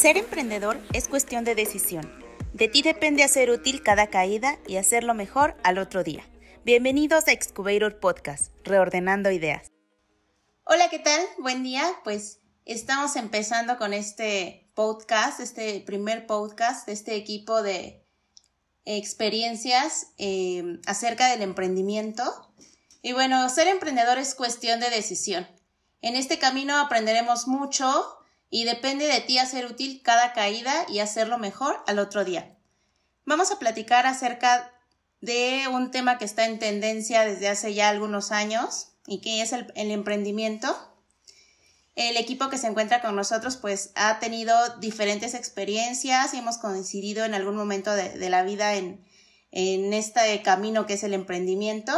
Ser emprendedor es cuestión de decisión. De ti depende hacer útil cada caída y hacerlo mejor al otro día. Bienvenidos a Excubator Podcast, reordenando ideas. Hola, ¿qué tal? Buen día. Pues estamos empezando con este podcast, este primer podcast de este equipo de experiencias eh, acerca del emprendimiento. Y bueno, ser emprendedor es cuestión de decisión. En este camino aprenderemos mucho y depende de ti hacer útil cada caída y hacerlo mejor al otro día. Vamos a platicar acerca de un tema que está en tendencia desde hace ya algunos años y que es el, emprendimiento. El equipo que se encuentra con nosotros pues ha tenido diferentes experiencias y hemos coincidido en algún momento de, la vida en, en este camino que es el emprendimiento.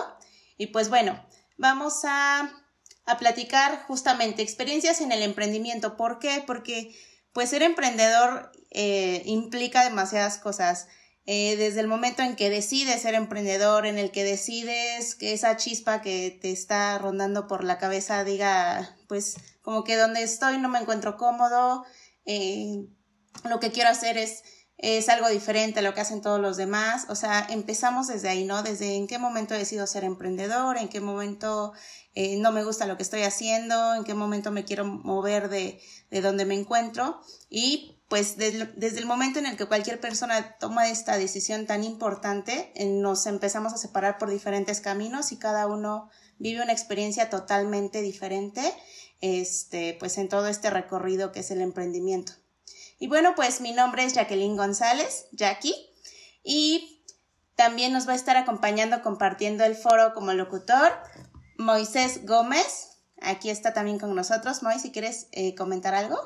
Y pues bueno, vamos a a platicar justamente experiencias en el emprendimiento. ¿Por qué? Porque pues ser emprendedor eh, implica demasiadas cosas. Eh, desde el momento en que decides ser emprendedor, en el que decides que esa chispa que te está rondando por la cabeza diga, pues como que donde estoy no me encuentro cómodo, eh, lo que quiero hacer es, es algo diferente a lo que hacen todos los demás. O sea, empezamos desde ahí, ¿no? Desde en qué momento decido ser emprendedor, en qué momento eh, no me gusta lo que estoy haciendo, en qué momento me quiero mover de, de donde me encuentro y pues desde, el momento en el que cualquier persona toma esta decisión tan importante, eh, nos empezamos a separar por diferentes caminos y cada uno vive una experiencia totalmente diferente, este, pues en todo este recorrido que es el emprendimiento. Y bueno, pues mi nombre es Jacqueline González, Jackie, y también nos va a estar acompañando compartiendo el foro como locutor Moisés Gómez. Aquí está también con nosotros. Moisés, si quieres eh, comentar algo.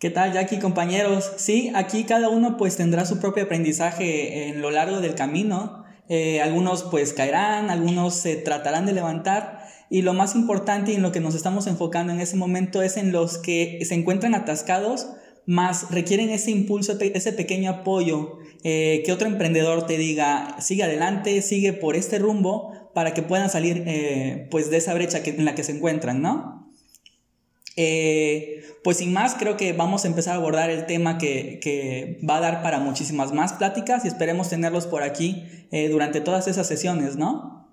¿Qué tal, Jackie, compañeros? Sí, aquí cada uno pues tendrá su propio aprendizaje en lo largo del camino. Eh, algunos pues caerán, algunos se tratarán de levantar y lo más importante y en lo que nos estamos enfocando en ese momento es en los que se encuentran atascados, más requieren ese impulso, ese pequeño apoyo, eh, que otro emprendedor te diga, sigue adelante, sigue por este rumbo, para que puedan salir eh, pues de esa brecha que, en la que se encuentran, ¿no? Eh, pues sin más, creo que vamos a empezar a abordar el tema que, que, va a dar para muchísimas más pláticas y esperemos tenerlos por aquí durante todas esas sesiones, ¿no?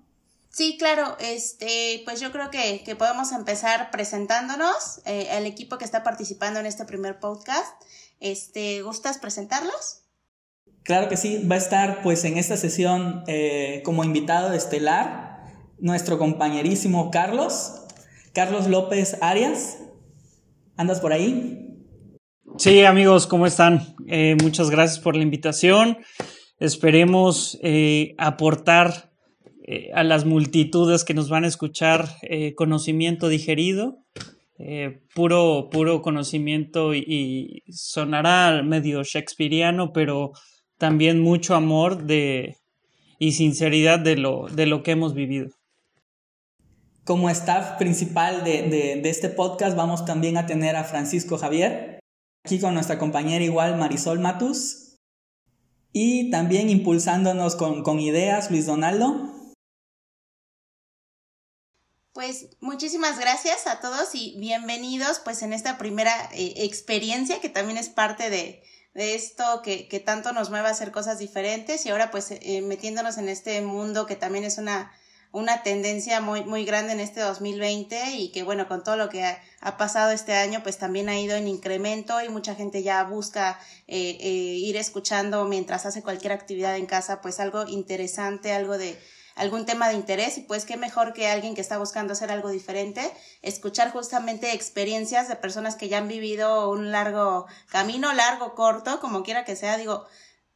Sí, claro, este, pues yo creo que, que podemos empezar presentándonos, el equipo que está participando en este primer podcast. Este, ¿Gustas presentarlos? Claro que sí, va a estar pues en esta sesión eh, como invitado estelar nuestro compañerísimo Carlos, Carlos López Arias. ¿Andas por ahí? Sí, amigos, ¿cómo están? Eh, muchas gracias por la invitación. Esperemos eh, a las multitudes que nos van a escuchar conocimiento digerido, puro, puro conocimiento y, y sonará medio shakespeariano, pero también mucho amor de, y sinceridad de lo, de lo que hemos vivido. Como staff principal de, este podcast vamos también a tener a Francisco Javier, aquí con nuestra compañera igual Marisol Matus, y también impulsándonos con, ideas Luis Donaldo. Pues muchísimas gracias a todos y bienvenidos pues en esta primera eh, experiencia que también es parte de, de esto que, que, tanto nos mueve a hacer cosas diferentes y ahora pues eh, metiéndonos en este mundo que también es una, una tendencia muy, muy grande en este 2020 y que bueno, con todo lo que ha, pasado este año pues también ha ido en incremento y mucha gente ya busca eh, eh, ir escuchando mientras hace cualquier actividad en casa pues algo interesante, algo de algún tema de interés y pues qué mejor que alguien que está buscando hacer algo diferente, escuchar justamente experiencias de personas que ya han vivido un largo camino, largo, corto, como quiera que sea, digo,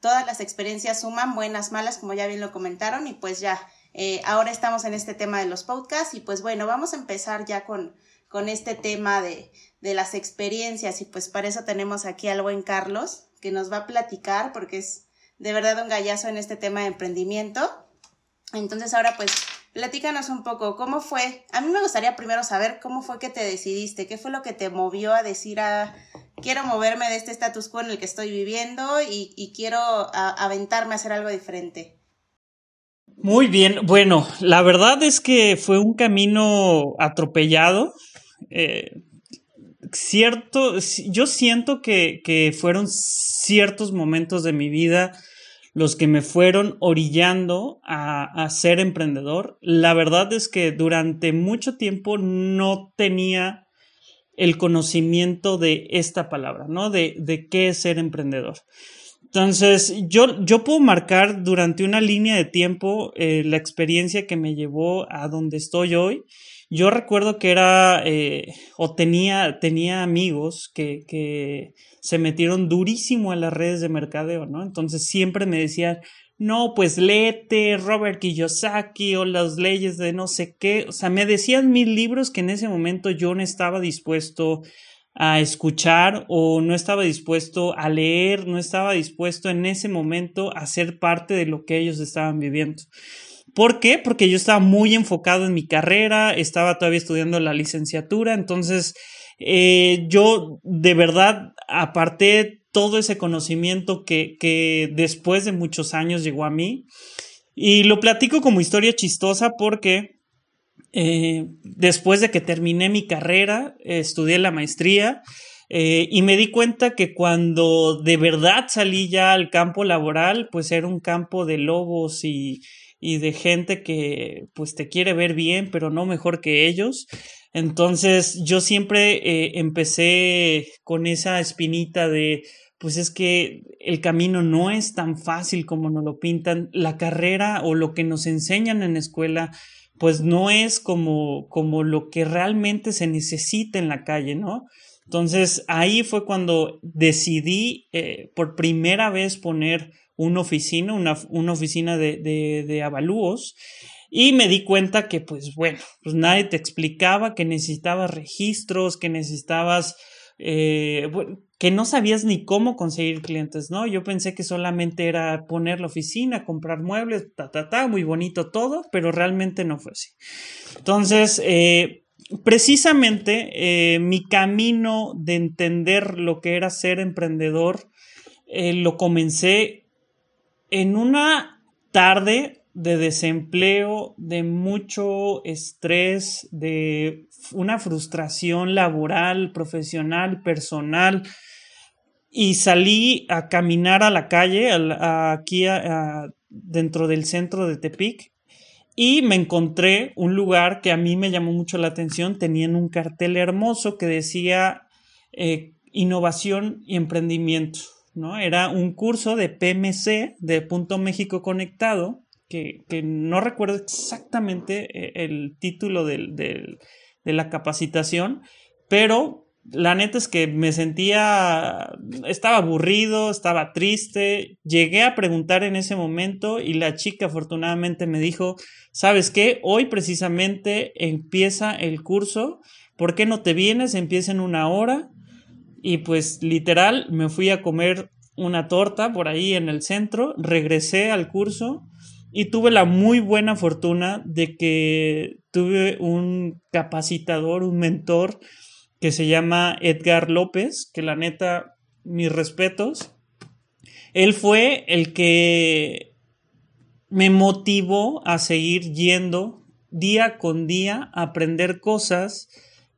todas las experiencias suman, buenas, malas, como ya bien lo comentaron y pues ya, eh, ahora estamos en este tema de los podcasts y pues bueno, vamos a empezar ya con, con este tema de, de las experiencias y pues para eso tenemos aquí al buen Carlos que nos va a platicar porque es de verdad un gallazo en este tema de emprendimiento entonces ahora pues platícanos un poco, ¿cómo fue? A mí me gustaría primero saber cómo fue que te decidiste, qué fue lo que te movió a decir a ah, quiero moverme de este status quo en el que estoy viviendo y, quiero aventarme a hacer algo diferente. Muy bien, bueno, la verdad es que fue un camino atropellado. Eh, cierto, yo siento que, que fueron ciertos momentos de mi vida los que me fueron orillando a, ser emprendedor. La verdad es que durante mucho tiempo no tenía el conocimiento de esta palabra, ¿no? De, de qué es ser emprendedor. Entonces, yo, yo puedo marcar durante una línea de tiempo eh, la experiencia que me llevó a donde estoy hoy yo recuerdo que era eh, o tenía, tenía amigos que, se metieron durísimo en las redes de mercadeo, ¿no? Entonces siempre me decían, no, pues léete Robert Kiyosaki o las leyes de no sé qué. O sea, me decían mil libros que en ese momento yo no estaba dispuesto a escuchar o no estaba dispuesto a leer, no estaba dispuesto en ese momento a ser parte de lo que ellos estaban viviendo. ¿Por qué? Porque yo estaba muy enfocado en mi carrera, estaba todavía estudiando la licenciatura, entonces eh, yo de verdad aparté todo ese conocimiento que, que después de muchos años llegó a mí. Y lo platico como historia chistosa porque eh, después de que terminé mi carrera, estudié la maestría eh, y me di cuenta que cuando de verdad salí ya al campo laboral, pues era un campo de lobos y, y de gente que pues te quiere ver bien, pero no mejor que ellos. Entonces yo siempre eh, empecé con esa espinita de pues es que el camino no es tan fácil como nos lo pintan, la carrera o lo que nos enseñan en la escuela pues no es como, como lo que realmente se necesita en la calle, ¿no? Entonces ahí fue cuando decidí eh, por primera vez poner una oficina, una, una oficina de, de, de, avalúos. Y me di cuenta que, pues bueno, pues nadie te explicaba que necesitabas registros, que necesitabas, eh, que no sabías ni cómo conseguir clientes, ¿no? Yo pensé que solamente era poner la oficina, comprar muebles, ta, ta, ta, muy bonito todo, pero realmente no fue así. Entonces, eh, precisamente eh, mi camino de entender lo que era ser emprendedor lo comencé en una tarde de desempleo, de mucho estrés, de una frustración laboral, profesional, personal, y salí a caminar a la calle, aquí dentro del centro de Tepic, y me encontré un lugar que a mí me llamó mucho la atención, tenían un cartel hermoso que decía eh, innovación y emprendimiento. ¿No? Era un curso de PMC, de Punto México Conectado, que, no recuerdo exactamente eh, el título de la capacitación, pero la neta es que me sentía, estaba aburrido, estaba triste, llegué a preguntar en ese momento y la chica afortunadamente me dijo, ¿sabes qué? Hoy precisamente empieza el curso, ¿por qué no te vienes? Empieza en una hora y pues literal me fui a comer una torta por ahí en el centro, regresé al curso y tuve la muy buena fortuna de que tuve un capacitador, un mentor que se llama Edgar López, que la neta, mis respetos. Él fue el que me motivó a seguir yendo día con día a aprender cosas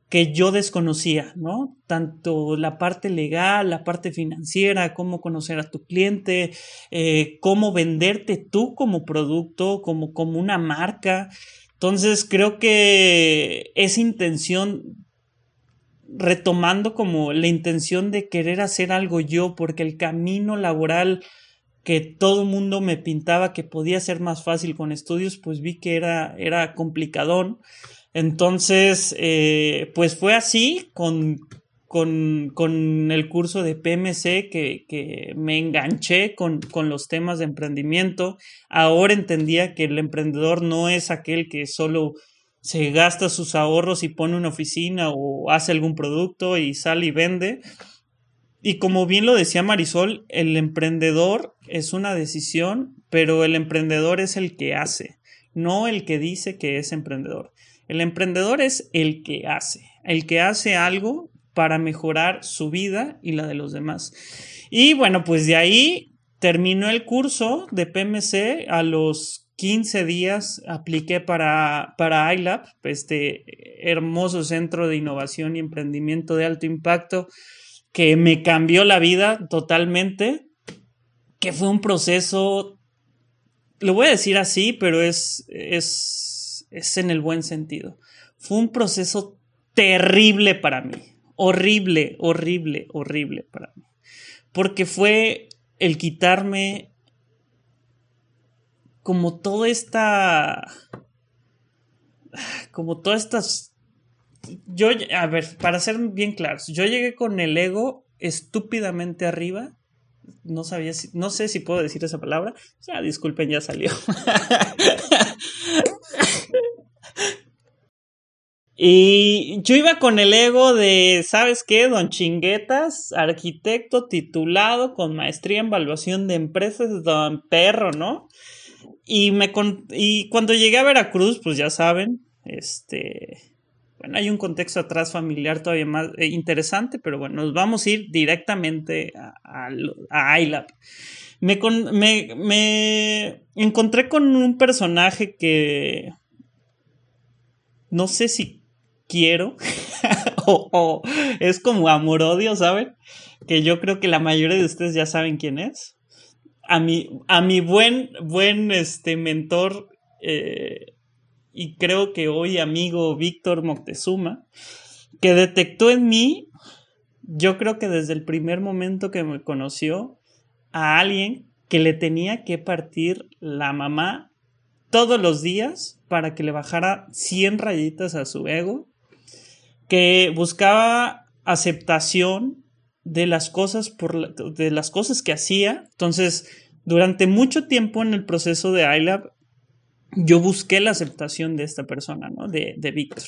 que yo desconocía, ¿no? Tanto la parte legal, la parte financiera, cómo conocer a tu cliente, eh, cómo venderte tú como producto, como, como una marca. Entonces creo que esa intención, retomando como la intención de querer hacer algo yo, porque el camino laboral que todo el mundo me pintaba que podía ser más fácil con estudios, pues vi que era, era complicadón. Entonces, eh, pues fue así con, con, con, el curso de PMC que, que me enganché con, con, los temas de emprendimiento. Ahora entendía que el emprendedor no es aquel que solo se gasta sus ahorros y pone una oficina o hace algún producto y sale y vende. Y como bien lo decía Marisol, el emprendedor es una decisión, pero el emprendedor es el que hace, no el que dice que es emprendedor. El emprendedor es el que hace, el que hace algo para mejorar su vida y la de los demás. Y bueno, pues de ahí terminó el curso de PMC a los 15 días apliqué para, para iLab, este hermoso centro de innovación y emprendimiento de alto impacto que me cambió la vida totalmente, que fue un proceso, lo voy a decir así, pero es, es, es en el buen sentido. Fue un proceso terrible para mí, horrible, horrible, horrible para mí, porque fue el quitarme como toda esta. Como todas estas. Yo, a ver, para ser bien claros, yo llegué con el ego estúpidamente arriba. No sabía no sé si puedo decir esa palabra. Ya, disculpen, ya salió. Y yo iba con el ego de, ¿sabes qué? Don Chinguetas, arquitecto titulado con maestría en evaluación de empresas, don perro, ¿no? Y, me y cuando llegué a Veracruz, pues ya saben, este, bueno, hay un contexto atrás familiar todavía más eh, interesante, pero bueno, nos vamos a ir directamente a, a, ILAP. Me, me, me encontré con un personaje que no sé si quiero o, o, es como amor-odio, ¿saben? Que yo creo que la mayoría de ustedes ya saben quién es a mi, a mi buen, buen este, mentor eh, y creo que hoy amigo Víctor Moctezuma, que detectó en mí, yo creo que desde el primer momento que me conoció, a alguien que le tenía que partir la mamá todos los días para que le bajara 100 rayitas a su ego, que buscaba aceptación de las cosas por de las cosas que hacía. Entonces, durante mucho tiempo en el proceso de iLab, yo busqué la aceptación de esta persona, ¿no? De, de Víctor.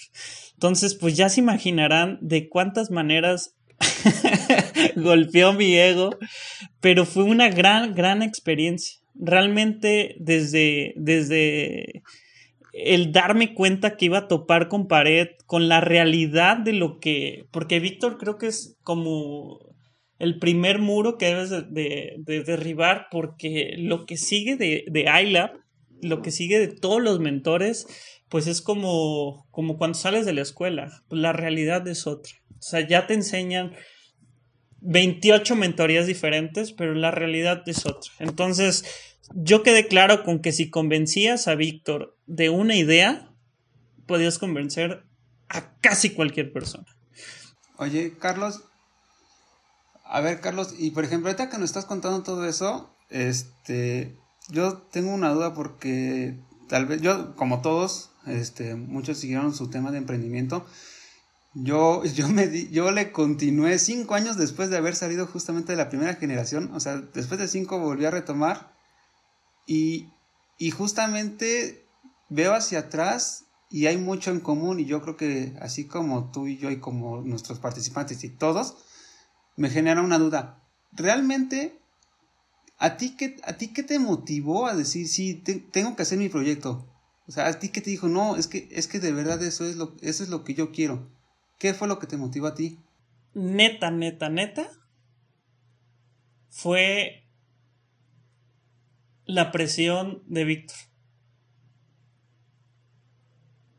Entonces, pues ya se imaginarán de cuántas maneras golpeó mi ego, pero fue una gran, gran experiencia. Realmente desde, desde el darme cuenta que iba a topar con pared, con la realidad de lo que, porque Víctor creo que es como el primer muro que debes de, derribar porque lo que sigue de, de lo que sigue de todos los mentores, pues es como, como cuando sales de la escuela, la realidad es otra. O sea, ya te enseñan 28 mentorías diferentes, pero la realidad es otra. Entonces, yo quedé claro con que si convencías a Víctor de una idea, podías convencer a casi cualquier persona. Oye, Carlos, a ver, Carlos, y por ejemplo, ahorita que nos estás contando todo eso, este, yo tengo una duda porque tal vez yo, como todos, este, muchos siguieron su tema de emprendimiento. Yo, yo me di, yo le continué cinco años después de haber salido justamente de la primera generación, o sea, después de cinco volví a retomar y, y justamente veo hacia atrás y hay mucho en común y yo creo que así como tú y yo y como nuestros participantes y todos, me genera una duda. ¿Realmente a ti qué, a ti qué te motivó a decir, sí, tengo que hacer mi proyecto? O sea, a ti qué te dijo, no, es que, es que de verdad eso es, lo, eso es lo que yo quiero. ¿Qué fue lo que te motivó a ti? Neta, neta, neta. Fue la presión de Víctor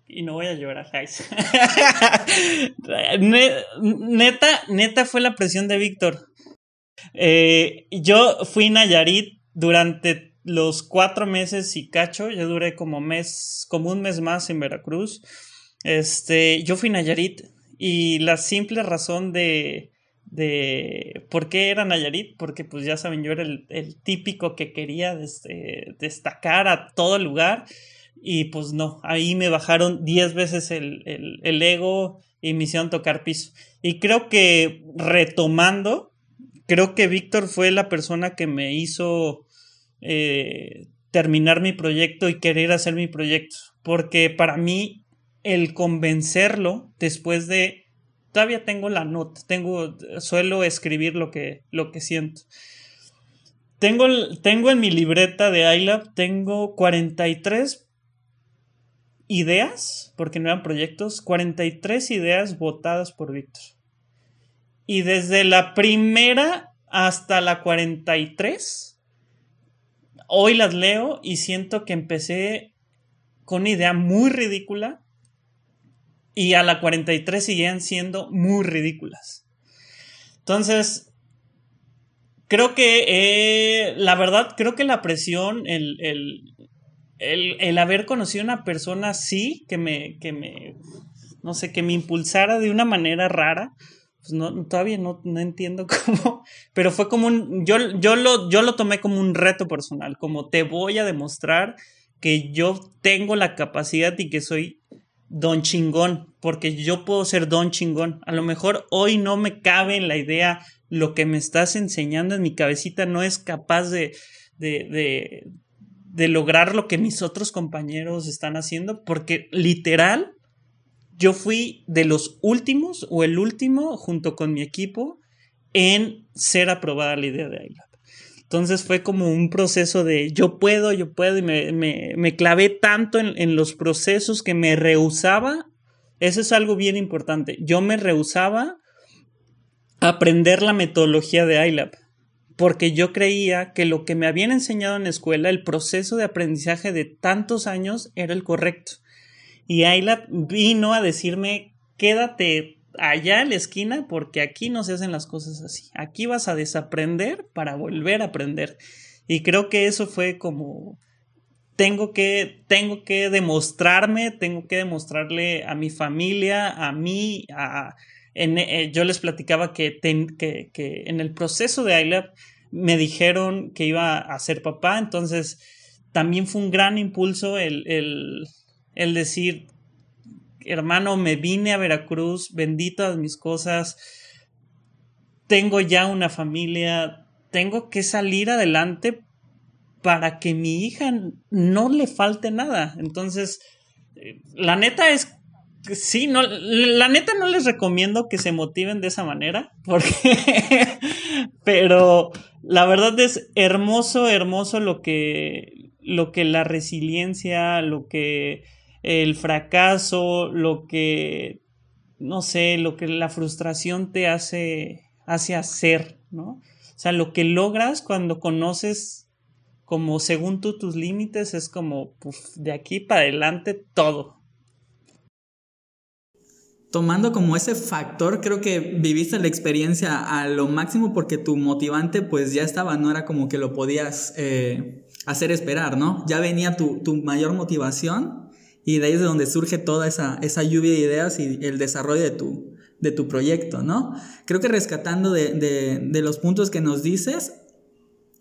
y no voy a llorar, neta, neta fue la presión de Víctor. Eh, yo fui Nayarit durante los cuatro meses y cacho, yo duré como mes, como un mes más en Veracruz. Este, yo fui Nayarit y la simple razón de, de por qué era Nayarit, porque pues ya saben, yo era el, típico que quería destacar a todo lugar y pues no, ahí me bajaron 10 veces el, el, ego y me hicieron tocar piso. Y creo que retomando, creo que Víctor fue la persona que me hizo eh, terminar mi proyecto y querer hacer mi proyecto. Porque para mí, el convencerlo después de. Todavía tengo la nota, tengo, suelo escribir lo que, lo que siento. Tengo, tengo en mi libreta de iLab, tengo 43 ideas, porque no eran proyectos, 43 ideas votadas por Víctor. Y desde la primera hasta la 43, hoy las leo y siento que empecé con una idea muy ridícula y a la 43 siguen siendo muy ridículas. Entonces, creo que eh, la verdad, creo que la presión, el, el, el, haber conocido a una persona así, que me, que me, no sé, que me impulsara de una manera rara, pues no, todavía no, no, entiendo cómo, pero fue como un, yo, yo, lo, yo lo tomé como un reto personal, como te voy a demostrar que yo tengo la capacidad y que soy don chingón, porque yo puedo ser don chingón. A lo mejor hoy no me cabe en la idea lo que me estás enseñando en mi cabecita no es capaz de, de, de, lograr lo que mis otros compañeros están haciendo, porque literal yo fui de los últimos o el último junto con mi equipo en ser aprobada la idea de ILAB. Entonces fue como un proceso de yo puedo, yo puedo, y me, me, me clavé tanto en, en, los procesos que me rehusaba. Eso es algo bien importante. Yo me rehusaba a aprender la metodología de ILAB porque yo creía que lo que me habían enseñado en la escuela, el proceso de aprendizaje de tantos años, era el correcto. Y ILAB vino a decirme, quédate allá en la esquina porque aquí no se hacen las cosas así. Aquí vas a desaprender para volver a aprender. Y creo que eso fue como tengo que tengo que demostrarme, tengo que demostrarle a mi familia, a mí, a eh, yo les platicaba que, que, que, en el proceso de ILAB me dijeron que iba a ser papá, entonces también fue un gran impulso el, el, el decir, hermano, me vine a Veracruz, bendito mis cosas, tengo ya una familia, tengo que salir adelante para que mi hija no le falte nada. Entonces, eh, la neta es sí, no, la neta no les recomiendo que se motiven de esa manera, porque, pero la verdad es hermoso, hermoso lo que, lo que la resiliencia, lo que el fracaso, lo que, no sé, lo que la frustración te hace, hace hacer, ¿no? O sea, lo que logras cuando conoces como según tú tus límites es como de aquí para adelante todo. Tomando como ese factor, creo que viviste la experiencia a lo máximo porque tu motivante pues ya estaba, no era como que lo podías eh, hacer esperar, ¿no? Ya venía tu, tu mayor motivación y de ahí es de donde surge toda esa, esa lluvia de ideas y el desarrollo de tu, de tu proyecto, ¿no? Creo que rescatando de, de, los puntos que nos dices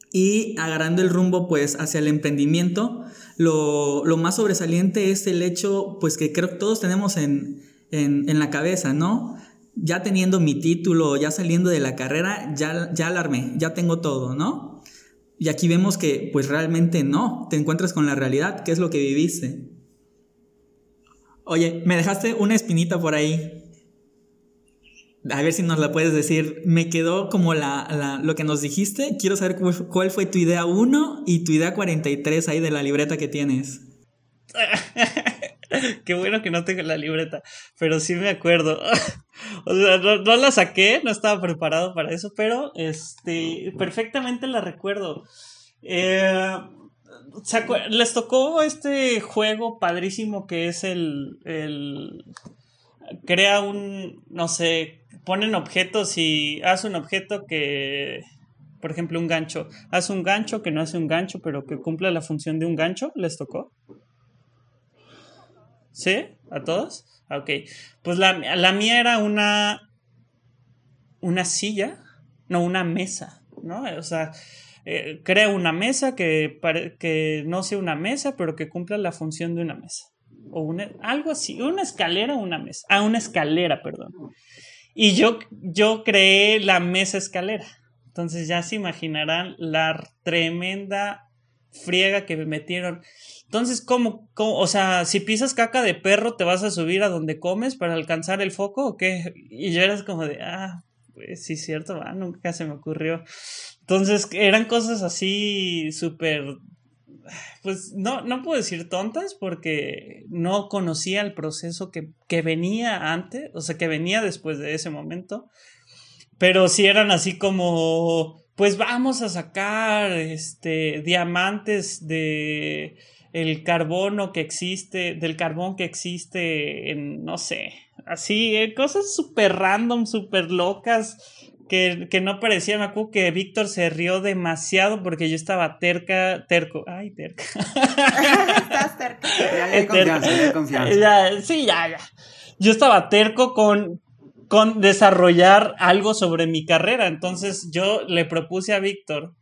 y agarrando el rumbo pues hacia el emprendimiento, lo, lo, más sobresaliente es el hecho pues que creo que todos tenemos en, en, la cabeza, ¿no? Ya teniendo mi título, ya saliendo de la carrera, ya, ya alarmé, ya tengo todo, ¿no? Y aquí vemos que pues realmente no, te encuentras con la realidad, qué es lo que viviste. Oye, me dejaste una espinita por ahí. A ver si nos la puedes decir. Me quedó como la, lo que nos dijiste. Quiero saber cuál, fue tu idea 1 y tu idea 43 ahí de la libreta que tienes. Qué bueno que no tengo la libreta, pero sí me acuerdo. o sea, no, no, la saqué, no estaba preparado para eso, pero este, perfectamente la recuerdo. Eh, les tocó este juego padrísimo que es el, el crea un, no sé, ponen objetos y hace un objeto que, por ejemplo, un gancho. Hace un gancho que no hace un gancho, pero que cumple la función de un gancho. ¿Les tocó? ¿Sí? ¿A todos? Ok. Pues la, la mía era una, una silla, no, una mesa, ¿no? O sea, eh, crea una mesa que, que no sea una mesa, pero que cumpla la función de una mesa. O una, algo así, una escalera o una mesa. Ah, una escalera, perdón. Y yo, yo creé la mesa escalera. Entonces ya se imaginarán la tremenda friega que me metieron. Entonces, ¿cómo, ¿cómo, O sea, si pisas caca de perro, ¿te vas a subir a donde comes para alcanzar el foco o qué? Y yo era como de, ah, pues sí, cierto, nunca se me ocurrió. Entonces eran cosas así súper, pues no, no puedo decir tontas porque no conocía el proceso que, que, venía antes, o sea, que venía después de ese momento, pero sí eran así como, pues vamos a sacar este diamantes de el carbono que existe, del carbón que existe en, no sé, así, eh, cosas súper random, súper locas, que, que, no parecía, me acuerdo que Víctor se rió demasiado porque yo estaba terca, terco, ay, terca. Estás terca. Ya, hay confianza, ya hay confianza. Ya, sí, ya, ya. Yo estaba terco con, con desarrollar algo sobre mi carrera, entonces yo le propuse a Víctor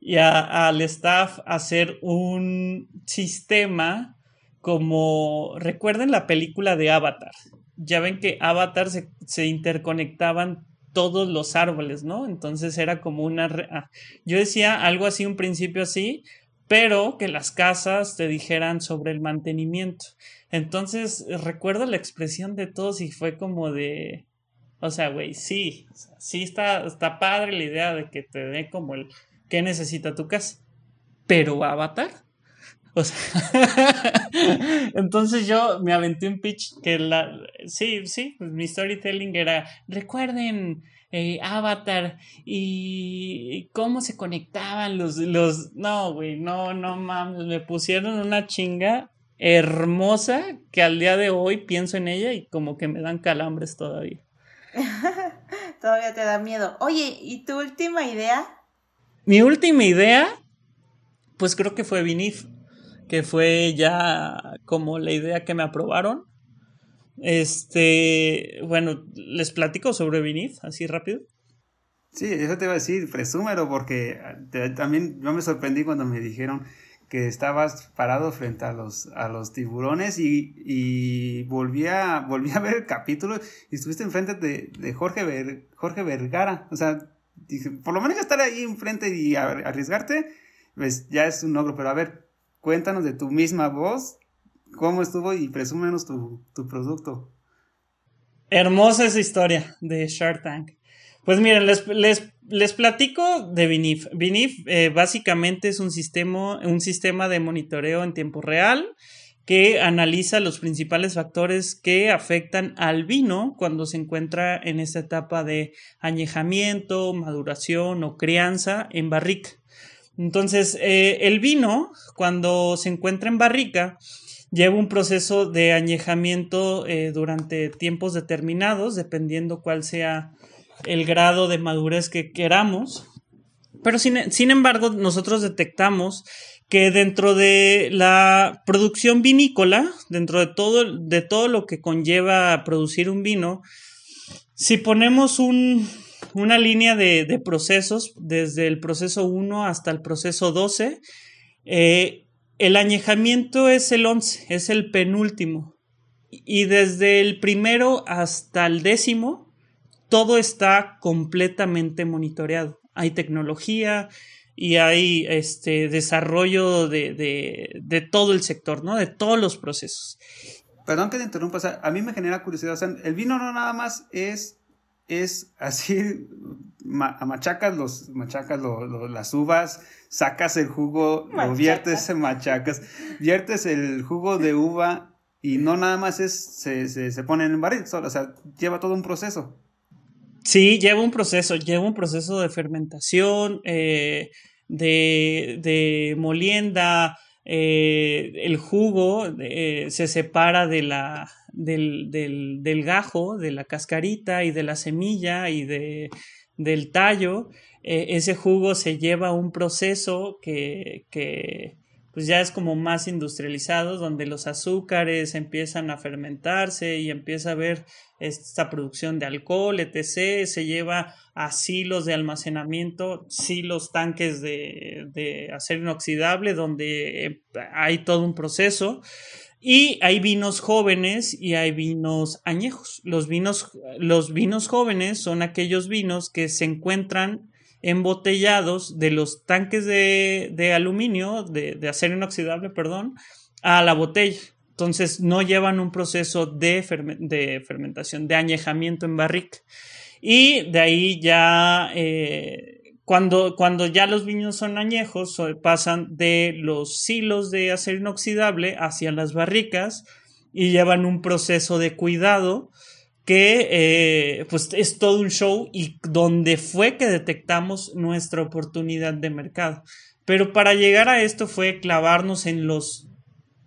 y a, al staff hacer un sistema como, recuerden la película de Avatar, ya ven que Avatar se, se interconectaban todos los árboles, ¿no? Entonces era como una... Ah, yo decía algo así, un principio así, pero que las casas te dijeran sobre el mantenimiento. Entonces recuerdo la expresión de todos y fue como de... O sea, güey, sí, sí está, está padre la idea de que te dé como el qué necesita tu casa. Pero Avatar. O sea, entonces yo me aventé un pitch que la, sí, sí, pues mi storytelling era, recuerden eh, Avatar y cómo se conectaban los, los, no, güey, no, no mames, me pusieron una chinga hermosa que al día de hoy pienso en ella y como que me dan calambres todavía. todavía te da miedo. Oye, ¿y tu última idea? Mi última idea, pues creo que fue Vinif que fue ya como la idea que me aprobaron. Este, bueno, les platico sobre Vinith, así rápido. Sí, eso te iba a decir, presúmero, porque también yo me sorprendí cuando me dijeron que estabas parado frente a los, a los tiburones y, y volví, a, volví a ver el capítulo y estuviste enfrente de, de Jorge, Ver, Jorge Vergara. O sea, dije, por lo menos estar ahí enfrente y arriesgarte, pues ya es un logro, pero a ver, cuéntanos de tu misma voz, cómo estuvo y presúmenos tu, tu producto. Hermosa esa historia de Shark Tank. Pues miren, les, les, les platico de Vinif. Vinif eh, básicamente es un sistema, un sistema de monitoreo en tiempo real que analiza los principales factores que afectan al vino cuando se encuentra en esta etapa de añejamiento, maduración o crianza en barrica. Entonces, eh, el vino, cuando se encuentra en barrica, lleva un proceso de añejamiento eh, durante tiempos determinados, dependiendo cuál sea el grado de madurez que queramos. Pero sin, sin embargo, nosotros detectamos que dentro de la producción vinícola, dentro de todo, de todo lo que conlleva producir un vino, si ponemos un, una línea de, procesos, desde el proceso 1 hasta el proceso 12. Eh, el añejamiento es el 11, es el penúltimo. Y desde el primero hasta el décimo, todo está completamente monitoreado. Hay tecnología y hay este desarrollo de, de, todo el sector, ¿no? De todos los procesos. Perdón que te interrumpa, a mí me genera curiosidad. el vino no nada más es es así, machacas, los, machacas las uvas, sacas el jugo, lo viertes en machacas, viertes el jugo de uva y no nada más es, se, se, pone en barril, o sea, lleva todo un proceso. Sí, lleva un proceso, lleva un proceso de fermentación, eh, de, de molienda, eh, el jugo eh, se separa del, del, del, gajo, de la cascarita y de la semilla y de, del tallo. Eh, ese jugo se lleva a un proceso que, que pues ya es como más industrializado, donde los azúcares empiezan a fermentarse y empieza a haber esta producción de alcohol, etc. Se lleva a silos de almacenamiento, silos tanques de, de acero inoxidable, donde eh, hay todo un proceso. Y hay vinos jóvenes y hay vinos añejos. Los vinos, los vinos jóvenes son aquellos vinos que se encuentran embotellados de los tanques de, de aluminio, de, acero inoxidable, perdón, a la botella. Entonces no llevan un proceso de, de fermentación, de añejamiento en barrica. Y de ahí ya, eh, cuando, cuando ya los vinos son añejos, pasan de los silos de acero inoxidable hacia las barricas y llevan un proceso de cuidado que eh, pues es todo un show y donde fue que detectamos nuestra oportunidad de mercado. Pero para llegar a esto fue clavarnos en los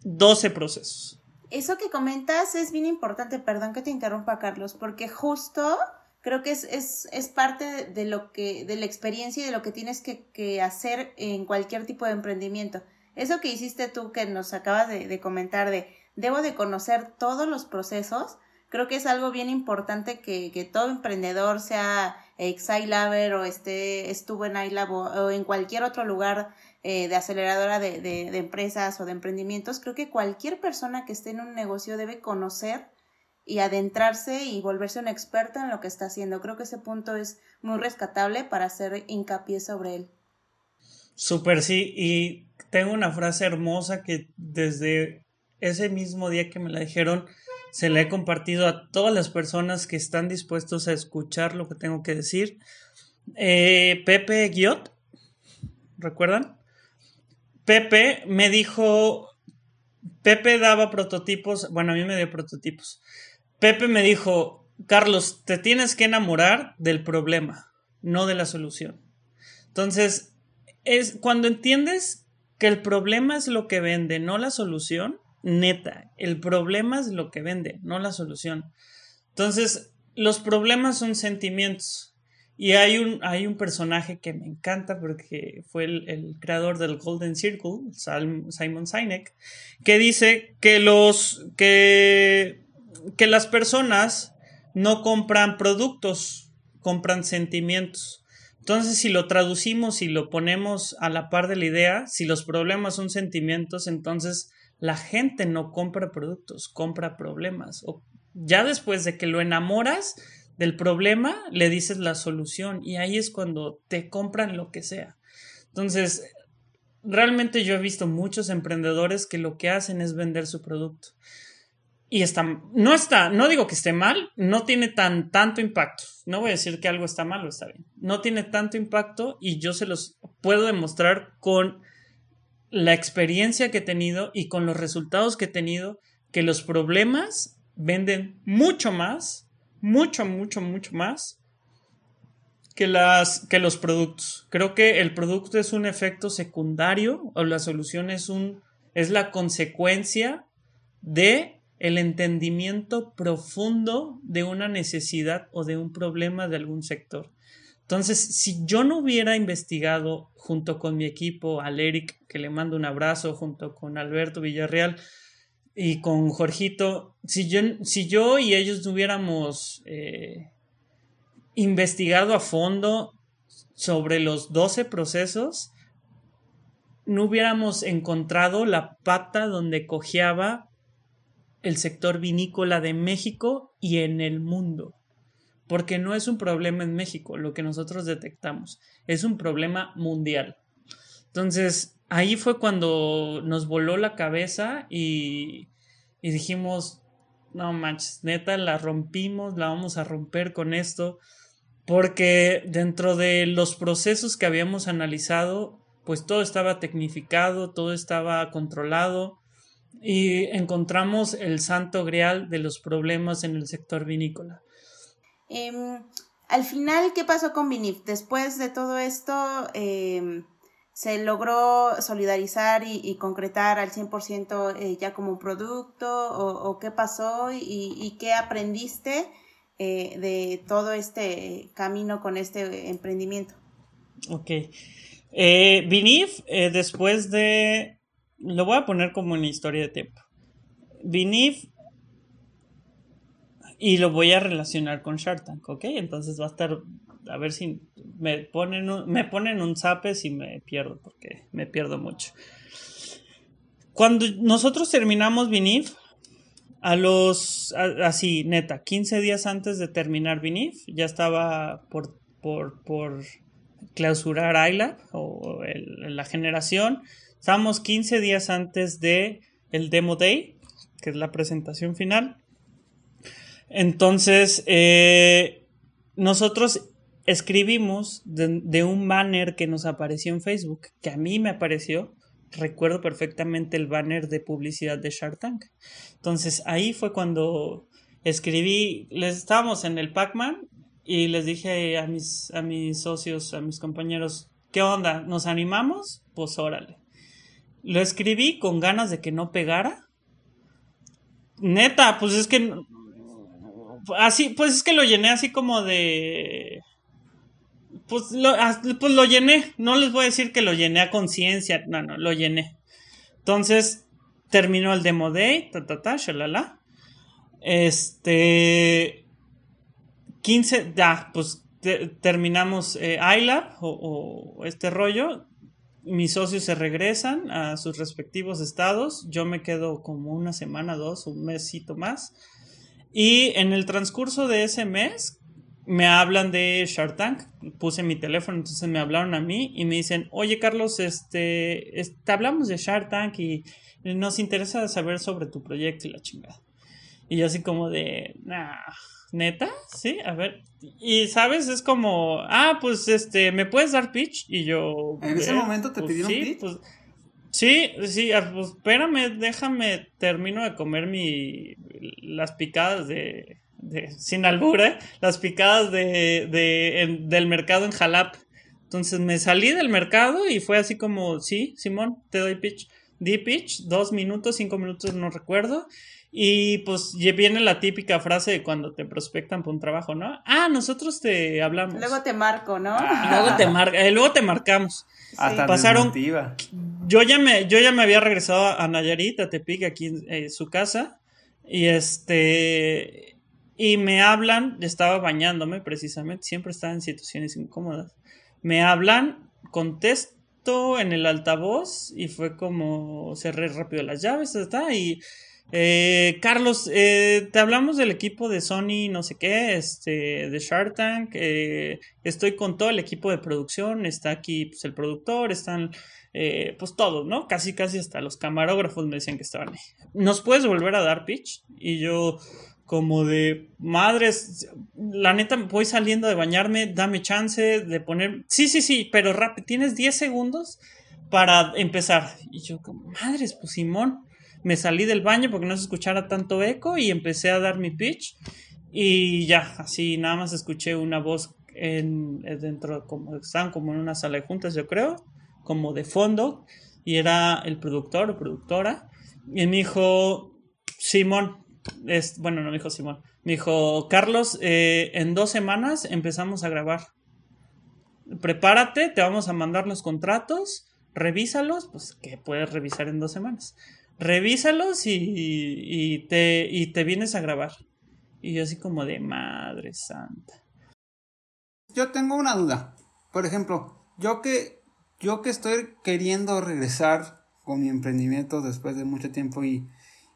12 procesos. Eso que comentas es bien importante, perdón que te interrumpa Carlos, porque justo creo que es, es, es parte de lo que, de la experiencia y de lo que tienes que, que, hacer en cualquier tipo de emprendimiento. Eso que hiciste tú que nos acabas de, de comentar de debo de conocer todos los procesos, creo que es algo bien importante que, que todo emprendedor, sea Exailaber o esté, estuvo en iLab o, en cualquier otro lugar eh, de aceleradora de, de, de, empresas o de emprendimientos, creo que cualquier persona que esté en un negocio debe conocer y adentrarse y volverse un experto en lo que está haciendo. Creo que ese punto es muy rescatable para hacer hincapié sobre él. Súper, sí. Y tengo una frase hermosa que desde ese mismo día que me la dijeron, se la he compartido a todas las personas que están dispuestos a escuchar lo que tengo que decir. Eh, Pepe Guiot, ¿recuerdan? Pepe me dijo, Pepe daba prototipos, bueno, a mí me dio prototipos. Pepe me dijo, Carlos, te tienes que enamorar del problema, no de la solución. Entonces, es cuando entiendes que el problema es lo que vende, no la solución, neta, el problema es lo que vende, no la solución. Entonces, los problemas son sentimientos. Y hay un, hay un personaje que me encanta porque fue el, creador del Golden Circle, Simon Sinek, que dice que los que, que las personas no compran productos, compran sentimientos. Entonces, si lo traducimos y lo ponemos a la par de la idea, si los problemas son sentimientos, entonces la gente no compra productos, compra problemas. Ya después de que lo enamoras del problema, le dices la solución y ahí es cuando te compran lo que sea. Entonces, realmente yo he visto muchos emprendedores que lo que hacen es vender su producto. Y está, no está, no digo que esté mal, no tiene tan, tanto impacto. No voy a decir que algo está mal o está bien. No tiene tanto impacto y yo se los puedo demostrar con la experiencia que he tenido y con los resultados que he tenido, que los problemas venden mucho más, mucho, mucho, mucho más que, las, que los productos. Creo que el producto es un efecto secundario o la solución es, un, es la consecuencia de el entendimiento profundo de una necesidad o de un problema de algún sector. Entonces, si yo no hubiera investigado junto con mi equipo, al Eric, que le mando un abrazo, junto con Alberto Villarreal y con Jorgito, si yo, si yo y ellos hubiéramos eh, investigado a fondo sobre los 12 procesos, no hubiéramos encontrado la pata donde cojeaba el sector vinícola de México y en el mundo porque no es un problema en México lo que nosotros detectamos, es un problema mundial. Entonces, ahí fue cuando nos voló la cabeza y, y dijimos, no manches, neta, la rompimos, la vamos a romper con esto, porque dentro de los procesos que habíamos analizado, pues todo estaba tecnificado, todo estaba controlado y encontramos el santo grial de los problemas en el sector vinícola. Eh, al final, ¿qué pasó con Vinif? Después de todo esto, eh, ¿se logró solidarizar y, concretar al 100% eh, ya como producto? ¿O, qué pasó y, y, qué aprendiste eh, de todo este camino con este emprendimiento? Ok. Eh, Vinif, eh, después de... Lo voy a poner como una historia de tiempo. Vinif y lo voy a relacionar con Shark Tank, ¿ok? Entonces va a estar, a ver si me ponen un, me ponen un zape si me pierdo, porque me pierdo mucho. Cuando nosotros terminamos Vinif, a los, así, neta, 15 días antes de terminar Vinif, ya estaba por, por, por clausurar ILAB o el, la generación. Estábamos 15 días antes de el Demo Day, que es la presentación final. Entonces, eh, nosotros escribimos de, un banner que nos apareció en Facebook, que a mí me apareció. Recuerdo perfectamente el banner de publicidad de Shark Tank. Entonces, ahí fue cuando escribí, les estábamos en el Pac-Man y les dije a mis, a mis socios, a mis compañeros, ¿qué onda? ¿Nos animamos? Pues órale. Lo escribí con ganas de que no pegara. Neta, pues es que así, pues es que lo llené así como de pues lo, pues lo llené. No les voy a decir que lo llené a conciencia. No, no, lo llené. Entonces, terminó el demo day, ta, ta, ta, shalala. Este. 15, ya, pues terminamos eh, iLab o, o, este rollo. Mis socios se regresan a sus respectivos estados. Yo me quedo como una semana, dos, un mesito más. Y en el transcurso de ese mes, me hablan de Shark Tank, puse mi teléfono, entonces me hablaron a mí y me dicen, oye Carlos, este, te hablamos de Shark Tank y nos interesa saber sobre tu proyecto y la chingada. Y yo así como de, nah, neta, sí, a ver. Y sabes, es como, ah, pues este, ¿me puedes dar pitch? Y yo... ¿En ese momento te pues, pidieron sí, pitch? Pues, sí, sí, ah, pues espérame, déjame, termino de comer mi, las picadas de sin albura, ¿eh? las picadas de, de del mercado en Jalap. Entonces me salí del mercado y fue así como, sí, Simón, te doy pitch. Di pitch, dos minutos, cinco minutos, no recuerdo. Y pues viene la típica frase de cuando te prospectan por un trabajo, ¿no? Ah, nosotros te hablamos. Luego te marco, ¿no? luego te marca, eh, luego te marcamos. Hasta Pasaron. Yo ya me, yo ya me había regresado a Nayarit, a Tepic, aquí en eh, su casa. Y este y me hablan, estaba bañándome precisamente, siempre estaba en situaciones incómodas. Me hablan, contesto en el altavoz y fue como cerré rápido las llaves, está y eh, Carlos, eh, te hablamos del equipo de Sony, no sé qué, este, de Shark Tank. Eh, estoy con todo el equipo de producción. Está aquí pues, el productor, están eh, pues todos, ¿no? Casi, casi hasta los camarógrafos me decían que estaban ahí. ¿Nos puedes volver a dar pitch? Y yo, como de madres, la neta voy saliendo de bañarme, dame chance de poner, sí, sí, sí, pero rápido, tienes 10 segundos para empezar. Y yo como, madres, pues Simón, me salí del baño porque no se escuchara tanto eco y empecé a dar mi pitch y ya, así nada más escuché una voz en, dentro, como estaban como en una sala de juntas, yo creo, como de fondo, y era el productor o productora, y me dijo, Simón, es, bueno, no me dijo Simón, me dijo, Carlos, eh, en dos semanas empezamos a grabar. Prepárate, te vamos a mandar los contratos, revísalos, pues que puedes revisar en dos semanas. Revísalos y, y, te, y te vienes a grabar. Y yo así como de madre santa. Yo tengo una duda. Por ejemplo, yo que, yo que estoy queriendo regresar con mi emprendimiento después de mucho tiempo y,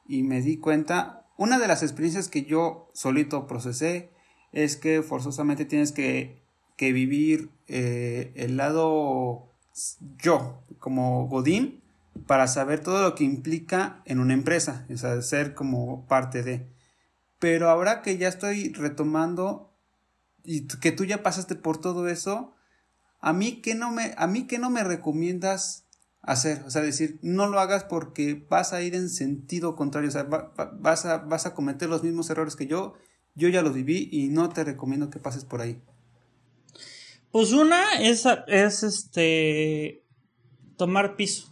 y me di cuenta, una de las experiencias que yo solito procesé es que forzosamente tienes que, que vivir eh, el lado yo, como Godín, para saber todo lo que implica en una empresa, o sea, ser como parte de. Pero ahora que ya estoy retomando y que tú ya pasaste por todo eso, a mí que no me, a mí que no me recomiendas hacer, o sea, decir, no lo hagas porque vas a ir en sentido contrario, o sea, vas, a, vas a cometer los mismos errores que yo, yo ya los viví y no te recomiendo que pases por ahí. Pues una es, es este tomar piso.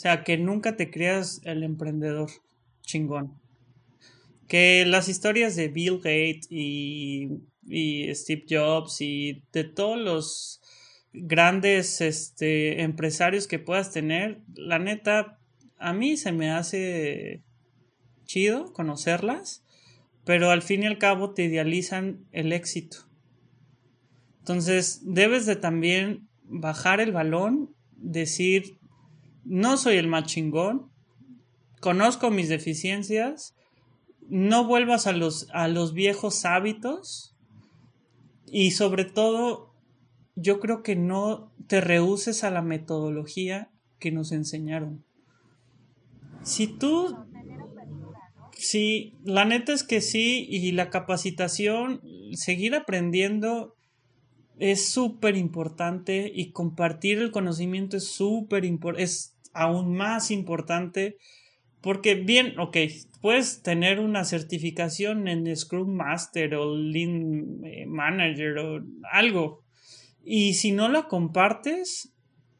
O sea, que nunca te creas el emprendedor chingón. Que las historias de Bill Gates y, y Steve Jobs y de todos los grandes este, empresarios que puedas tener, la neta, a mí se me hace chido conocerlas, pero al fin y al cabo te idealizan el éxito. Entonces, debes de también bajar el balón, decir, no soy el más chingón, conozco mis deficiencias, no vuelvas a los, a los viejos hábitos y sobre todo yo creo que no te rehuses a la metodología que nos enseñaron. Si tú... Sí, la neta es que sí, y la capacitación, seguir aprendiendo es súper importante y compartir el conocimiento es súper importante, es aún más importante Porque bien, ok, puedes tener una certificación en Scrum Master o Lean eh, Manager o algo. Y si no la compartes,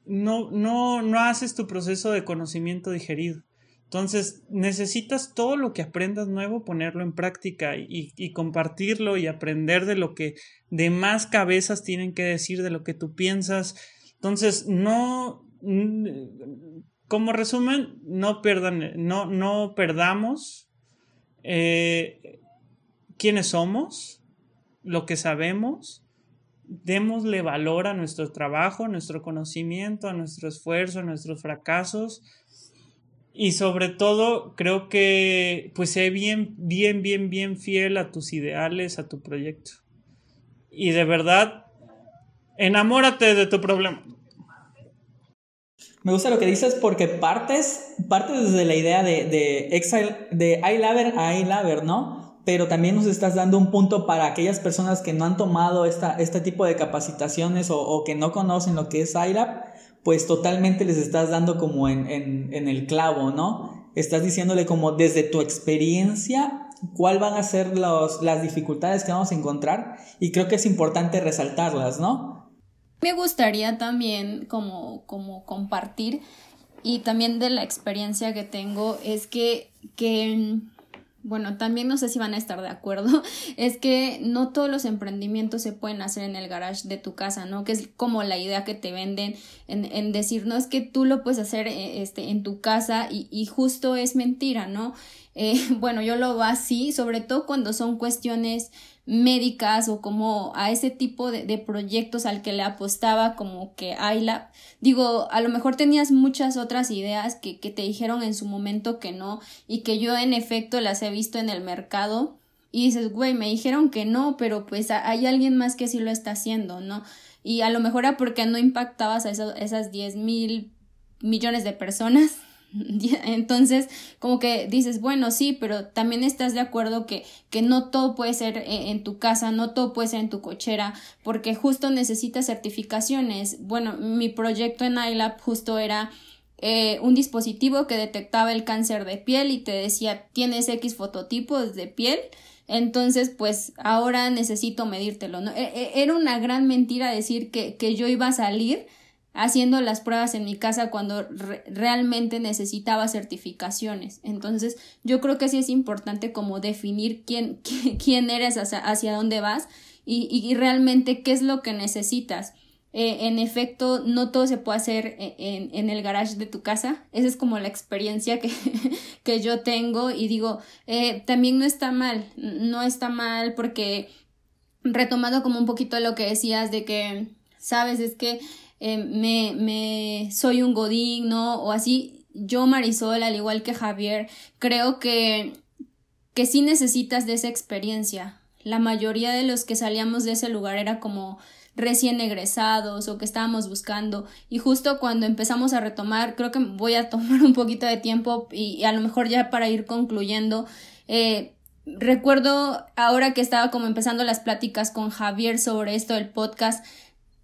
no, no, no haces tu proceso de conocimiento digerido. Entonces, necesitas todo lo que aprendas nuevo, ponerlo en práctica y, compartirlo y aprender de lo que demás cabezas tienen que decir, de lo que tú piensas. Entonces, no, como resumen, no, no, no perdamos eh, quiénes somos, lo que sabemos, démosle valor a nuestro trabajo, a nuestro conocimiento, a nuestro esfuerzo, a nuestros fracasos. Y sobre todo, creo que pues sé bien, bien, bien, bien fiel a tus ideales, a tu proyecto. Y de verdad, enamórate de tu problema. Me gusta lo que dices porque partes, partes desde la idea de, de Exile, de iLaver a iLaver, ¿no? Pero también nos estás dando un punto para aquellas personas que no han tomado esta, este tipo de capacitaciones o, que no conocen lo que es iLab, pues totalmente les estás dando como en, en, en el clavo, ¿no? Estás diciéndole como desde tu experiencia cuál van a ser los, las dificultades que vamos a encontrar y creo que es importante resaltarlas, ¿no? Me gustaría también como, como compartir y también de la experiencia que tengo es que, que, bueno, también no sé si van a estar de acuerdo, es que no todos los emprendimientos se pueden hacer en el garage de tu casa, ¿no? Que es como la idea que te venden en, en decir, no, es que tú lo puedes hacer eh, este, en tu casa y, y justo es mentira, ¿no? Eh, bueno, yo lo veo así, sobre todo cuando son cuestiones médicas o como a ese tipo de, proyectos al que le apostaba como que Ayla, digo, a lo mejor tenías muchas otras ideas que, te dijeron en su momento que no y que yo en efecto las he visto en el mercado y dices, güey, me dijeron que no, pero pues hay alguien más que sí lo está haciendo, ¿no? Y a lo mejor era porque no impactabas a esas 10 mil millones de personas Entonces, como que dices, bueno, sí, pero también estás de acuerdo que, que no todo puede ser eh, en tu casa, no todo puede ser en tu cochera, porque justo necesitas certificaciones. Bueno, mi proyecto en iLab justo era eh, un dispositivo que detectaba el cáncer de piel y te decía, tienes X fototipos de piel. Entonces, pues ahora necesito medírtelo, ¿no? E, e, era una gran mentira decir que, que yo iba a salir haciendo las pruebas en mi casa cuando realmente necesitaba certificaciones. Entonces, yo creo que sí es importante como definir quién, quién eres, hacia, hacia dónde vas y, y, realmente qué es lo que necesitas. Eh, en efecto, no todo se puede hacer e, en, en, el garage de tu casa. Esa es como la experiencia que, que yo tengo y digo, eh, también no está mal, no está mal porque retomando como un poquito lo que decías de que, sabes, es que eh, me, me soy un godín, ¿no? O así, yo Marisol, al igual que Javier, creo que, que sí necesitas de esa experiencia. La mayoría de los que salíamos de ese lugar era como recién egresados o que estábamos buscando y justo cuando empezamos a retomar creo que voy a tomar un poquito de tiempo y, a lo mejor ya para ir concluyendo eh, recuerdo ahora que estaba como empezando las pláticas con Javier sobre esto del podcast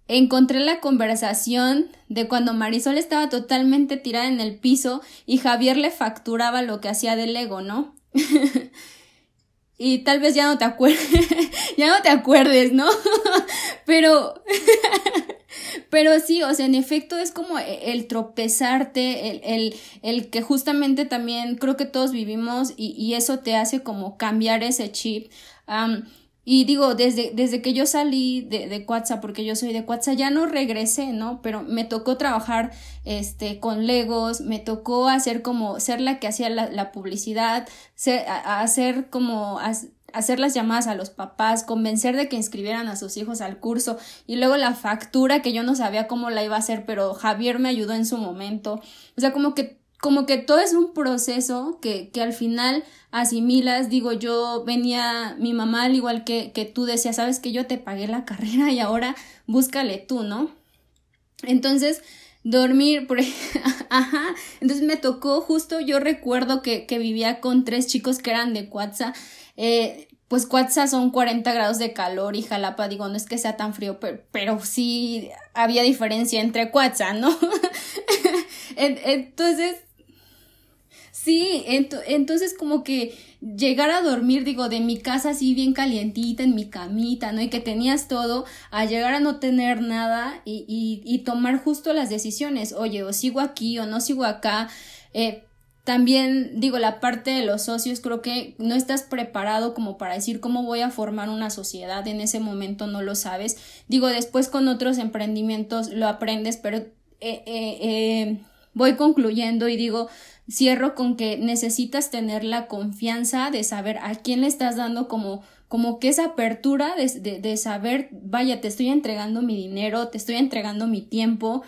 encontré la conversación de cuando Marisol estaba totalmente tirada en el piso y Javier le facturaba lo que hacía del ego, ¿no? y tal vez ya no te acuerdes, ya no te acuerdes, ¿no? pero, pero sí, o sea, en efecto es como e, el tropezarte, el, el, el que justamente también creo que todos vivimos y, y eso te hace como cambiar ese chip. Y digo, desde, desde que yo salí de, de porque yo soy de Quatsa, ya no regresé, ¿no? Pero me tocó trabajar este, con Legos, me tocó hacer como, ser la que hacía la, la publicidad, ser, hacer como, hacer las llamadas a los papás, convencer de que inscribieran a sus hijos al curso y luego la factura que yo no sabía cómo la iba a hacer, pero Javier me ayudó en su momento. O sea, como que como que todo es un proceso que, que al final asimilas, digo, yo venía, mi mamá al igual que, que tú decía, sabes que yo te pagué la carrera y ahora búscale tú, ¿no? Entonces, dormir, por... ajá, entonces me tocó justo, yo recuerdo que, que vivía con tres chicos que eran de Cuatza, eh, pues Cuatza son 40 grados de calor y Jalapa, digo, no es que sea tan frío, pero, pero sí había diferencia entre Cuatza, ¿no? Entonces, Sí, entonces como que llegar a dormir, digo, de mi casa así bien calientita, en mi camita, ¿no? Y que tenías todo, a llegar a no tener nada y, y, y tomar justo las decisiones, oye, o sigo aquí o no sigo acá. Eh, también digo, la parte de los socios, creo que no estás preparado como para decir cómo voy a formar una sociedad, en ese momento no lo sabes. Digo, después con otros emprendimientos lo aprendes, pero eh, eh, eh, voy concluyendo y digo, cierro con que necesitas tener la confianza de saber a quién le estás dando como como que esa apertura de, de, de saber, vaya, te estoy entregando mi dinero, te estoy entregando mi tiempo,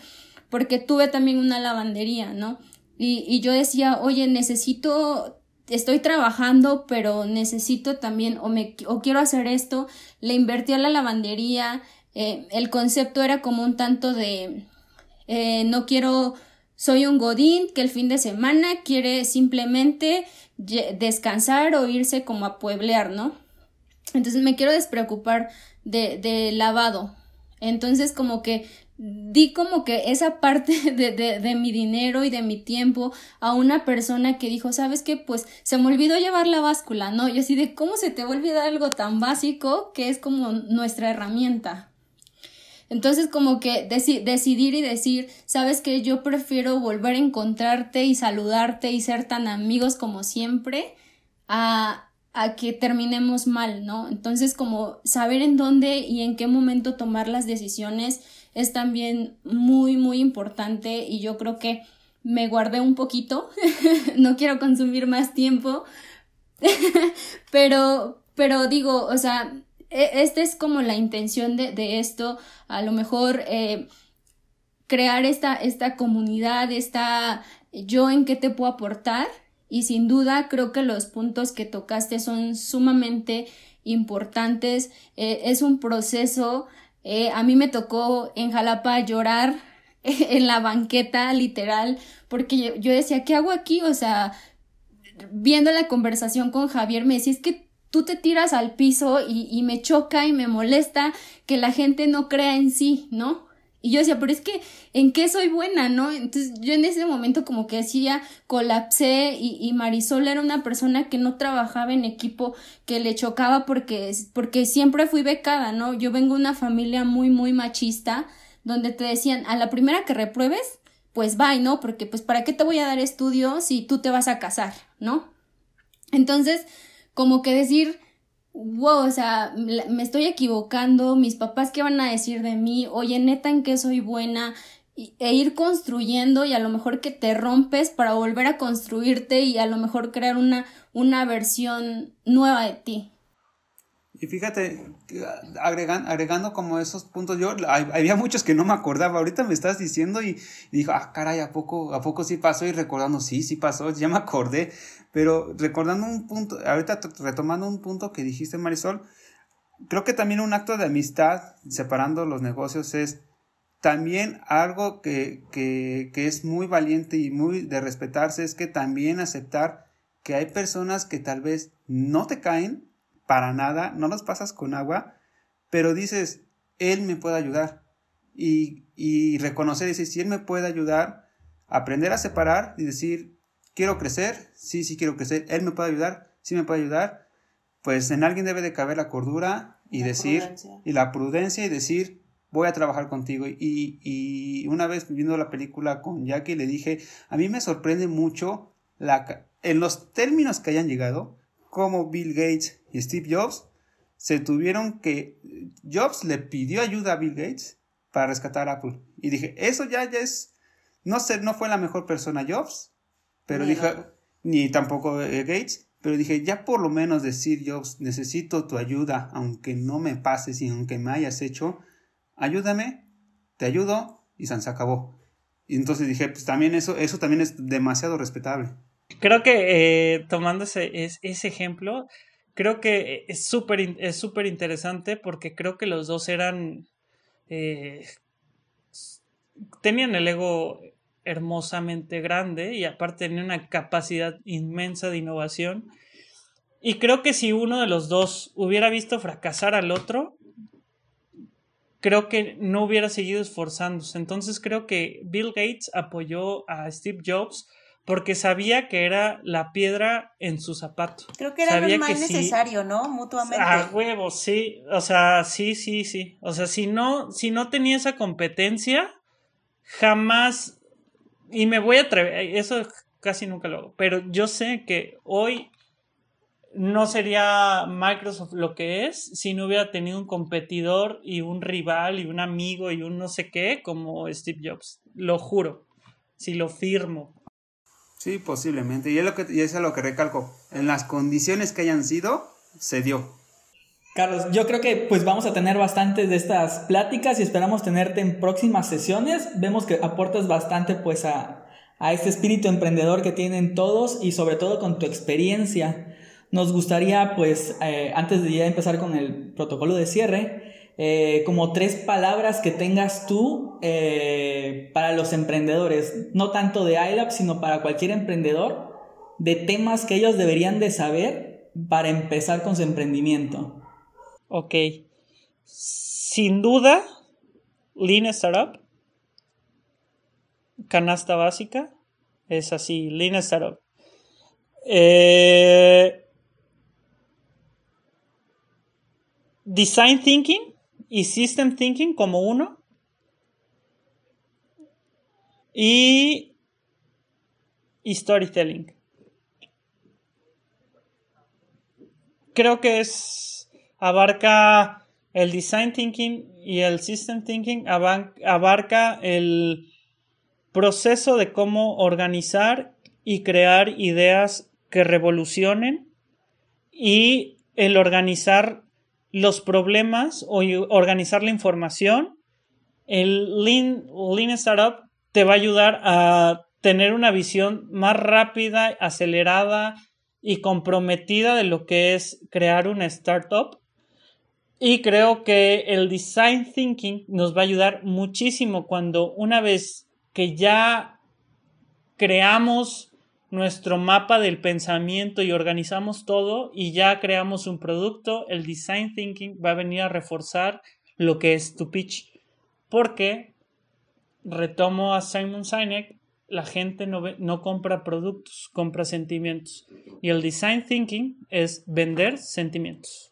porque tuve también una lavandería, ¿no? Y, y yo decía, oye, necesito, estoy trabajando, pero necesito también, o, me, o quiero hacer esto, le invertí a la lavandería, eh, el concepto era como un tanto de, eh, no quiero, soy un godín que el fin de semana quiere simplemente descansar o irse como a pueblear, ¿no? Entonces me quiero despreocupar de, de lavado. Entonces como que di como que esa parte de, de, de, mi dinero y de mi tiempo a una persona que dijo, ¿sabes qué? Pues se me olvidó llevar la báscula, ¿no? Yo así de, ¿cómo se te va a olvidar algo tan básico que es como nuestra herramienta? Entonces como que decidir y decir, sabes que yo prefiero volver a encontrarte y saludarte y ser tan amigos como siempre a, a que terminemos mal, ¿no? Entonces como saber en dónde y en qué momento tomar las decisiones es también muy, muy importante y yo creo que me guardé un poquito, no quiero consumir más tiempo, pero, pero digo, o sea, esta es como la intención de, de esto, a lo mejor eh, crear esta, esta comunidad, esta yo en qué te puedo aportar y sin duda creo que los puntos que tocaste son sumamente importantes, eh, es un proceso eh, a mí me tocó en Jalapa llorar en la banqueta, literal, porque yo, decía, ¿qué hago aquí? O sea, viendo la conversación con Javier, me decía, es que tú te tiras al piso y, y me choca y me molesta que la gente no crea en sí, ¿no? Y yo decía, pero es que, ¿en qué soy buena, no? Entonces yo en ese momento como que decía, colapsé y, y, Marisol era una persona que no trabajaba en equipo, que le chocaba porque, porque siempre fui becada, ¿no? Yo vengo de una familia muy, muy machista, donde te decían, a la primera que repruebes, pues bye, ¿no? Porque pues para qué te voy a dar estudio si tú te vas a casar, ¿no? Entonces, como que decir, wow, o sea, me estoy equivocando, mis papás qué van a decir de mí, oye, neta, en qué soy buena, e ir construyendo y a lo mejor que te rompes para volver a construirte y a lo mejor crear una, una versión nueva de ti. Y fíjate, agregando, agregando como esos puntos, yo había muchos que no me acordaba, ahorita me estás diciendo y, y dijo, ah, caray, ¿a poco, ¿a poco sí pasó? Y recordando, sí, sí pasó, ya me acordé, pero recordando un punto, ahorita retomando un punto que dijiste, Marisol, creo que también un acto de amistad, separando los negocios, es también algo que, que, que es muy valiente y muy de respetarse, es que también aceptar que hay personas que tal vez no te caen para nada, no los pasas con agua, pero dices, él me puede ayudar. Y, y reconocer, decir, si él me puede ayudar, aprender a separar y decir, quiero crecer, sí, sí quiero crecer, él me puede ayudar, sí me puede ayudar, pues en alguien debe de caber la cordura y decir, y la prudencia y decir, voy a trabajar contigo. Y, y, una vez viendo la película con Jackie le dije, a mí me sorprende mucho la, en los términos que hayan llegado, como Bill Gates y Steve Jobs se tuvieron que, Jobs le pidió ayuda a Bill Gates para rescatar Apple. Y dije, eso ya, ya es, no sé, no fue la mejor persona Jobs, pero dije, ni tampoco eh, Gates, pero dije, ya por lo menos decir Jobs, necesito tu ayuda, aunque no me pases y aunque me hayas hecho, ayúdame, te ayudo y se acabó. Y entonces dije, pues también eso, eso también es demasiado respetable. Creo que eh, tomando ese, ese ejemplo, creo que es súper es interesante porque creo que los dos eran eh, tenían el ego hermosamente grande y aparte tenía una capacidad inmensa de innovación. Y creo que si uno de los dos hubiera visto fracasar al otro, creo que no hubiera seguido esforzándose. Entonces creo que Bill Gates apoyó a Steve Jobs porque sabía que era la piedra en su zapato. Creo que era Sabía más que sí. necesario, ¿no? Mutuamente. A huevo, sí. O sea, sí, sí, sí. O sea, si no, si no tenía esa competencia, jamás. Y me voy a atrever. Eso casi nunca lo hago. Pero yo sé que hoy no sería Microsoft lo que es si no hubiera tenido un competidor y un rival y un amigo y un no sé qué como Steve Jobs. Lo juro. Si lo firmo. Sí, posiblemente. Y es, lo que, eso es lo que recalco. En las condiciones que hayan sido, se dio. Carlos, yo creo que pues vamos a tener bastantes de estas pláticas y esperamos tenerte en próximas sesiones. Vemos que aportas bastante pues a, a este espíritu emprendedor que tienen todos y sobre todo con tu experiencia. Nos gustaría pues eh, antes de ya empezar con el protocolo de cierre, eh, como tres palabras que tengas tú eh, para los emprendedores, no tanto de iLab, sino para cualquier emprendedor, de temas que ellos deberían de saber para empezar con su emprendimiento. Ok. Sin duda, Lean Startup. Canasta básica. Es así, Lean Startup. Eh, design Thinking y System Thinking como uno. Y, Storytelling. Creo que es abarca el design thinking y el system thinking abarca el proceso de cómo organizar y crear ideas que revolucionen y el organizar los problemas o organizar la información. El Lean, Lean Startup te va a ayudar a tener una visión más rápida, acelerada y comprometida de lo que es crear una startup. Y creo que el design thinking nos va a ayudar muchísimo cuando una vez que ya creamos nuestro mapa del pensamiento y organizamos todo y ya creamos un producto, el design thinking va a venir a reforzar lo que es tu pitch. Porque, retomo a Simon Sinek, la gente no, no compra productos, compra sentimientos. Y el design thinking es vender sentimientos.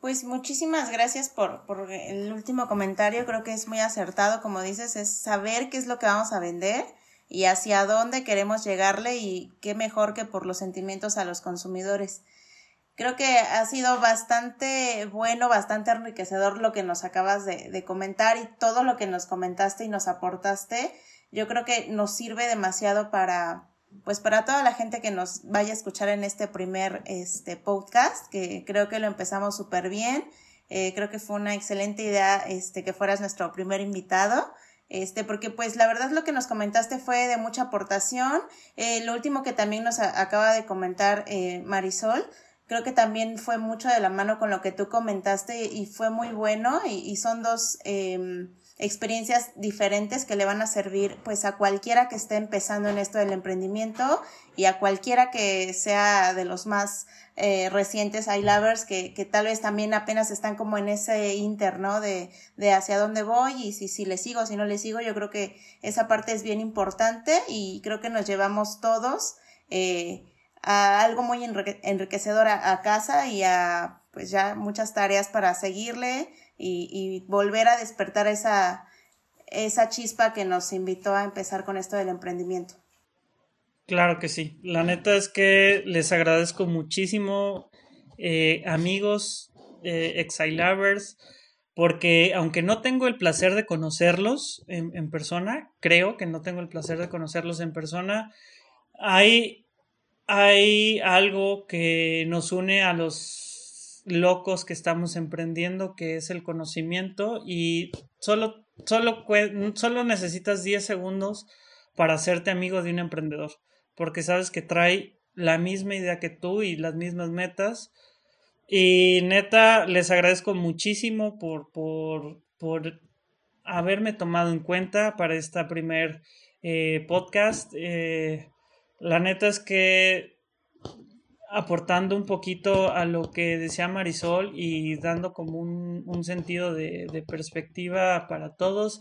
Pues muchísimas gracias por, por, el último comentario, creo que es muy acertado, como dices, es saber qué es lo que vamos a vender y hacia dónde queremos llegarle y qué mejor que por los sentimientos a los consumidores. Creo que ha sido bastante bueno, bastante enriquecedor lo que nos acabas de, comentar y todo lo que nos comentaste y nos aportaste. Yo creo que nos sirve demasiado para, pues para toda la gente que nos vaya a escuchar en este primer este, podcast, que creo que lo empezamos súper bien. Eh, creo que fue una excelente idea este, que fueras nuestro primer invitado. Este, porque pues la verdad lo que nos comentaste fue de mucha aportación. Eh, lo último que también nos acaba de comentar eh, Marisol, creo que también fue mucho de la mano con lo que tú comentaste y fue muy bueno y, y son dos eh, experiencias diferentes que le van a servir pues a cualquiera que esté empezando en esto del emprendimiento y a cualquiera que sea de los más eh, recientes iLovers que, que tal vez también apenas están como en ese inter, ¿no? De, de hacia dónde voy y si, si le sigo, si no le sigo, yo creo que esa parte es bien importante y creo que nos llevamos todos eh, a algo muy enriquecedor a, a casa y a pues ya muchas tareas para seguirle y, volver a despertar esa, esa chispa que nos invitó a empezar con esto del emprendimiento. Claro que sí. La neta es que les agradezco muchísimo, eh, amigos, eh, Exilovers, porque aunque no tengo el placer de conocerlos en, en, persona, creo que no tengo el placer de conocerlos en persona, hay, hay algo que nos une a los locos que estamos emprendiendo, que es el conocimiento y solo, solo, solo necesitas 10 segundos para hacerte amigo de un emprendedor, porque sabes que trae la misma idea que tú y las mismas metas. Y neta, les agradezco muchísimo por, por, por haberme tomado en cuenta para esta primer eh, podcast. Eh, la neta es que aportando un poquito a lo que decía Marisol y dando como un, un sentido de, de, perspectiva para todos.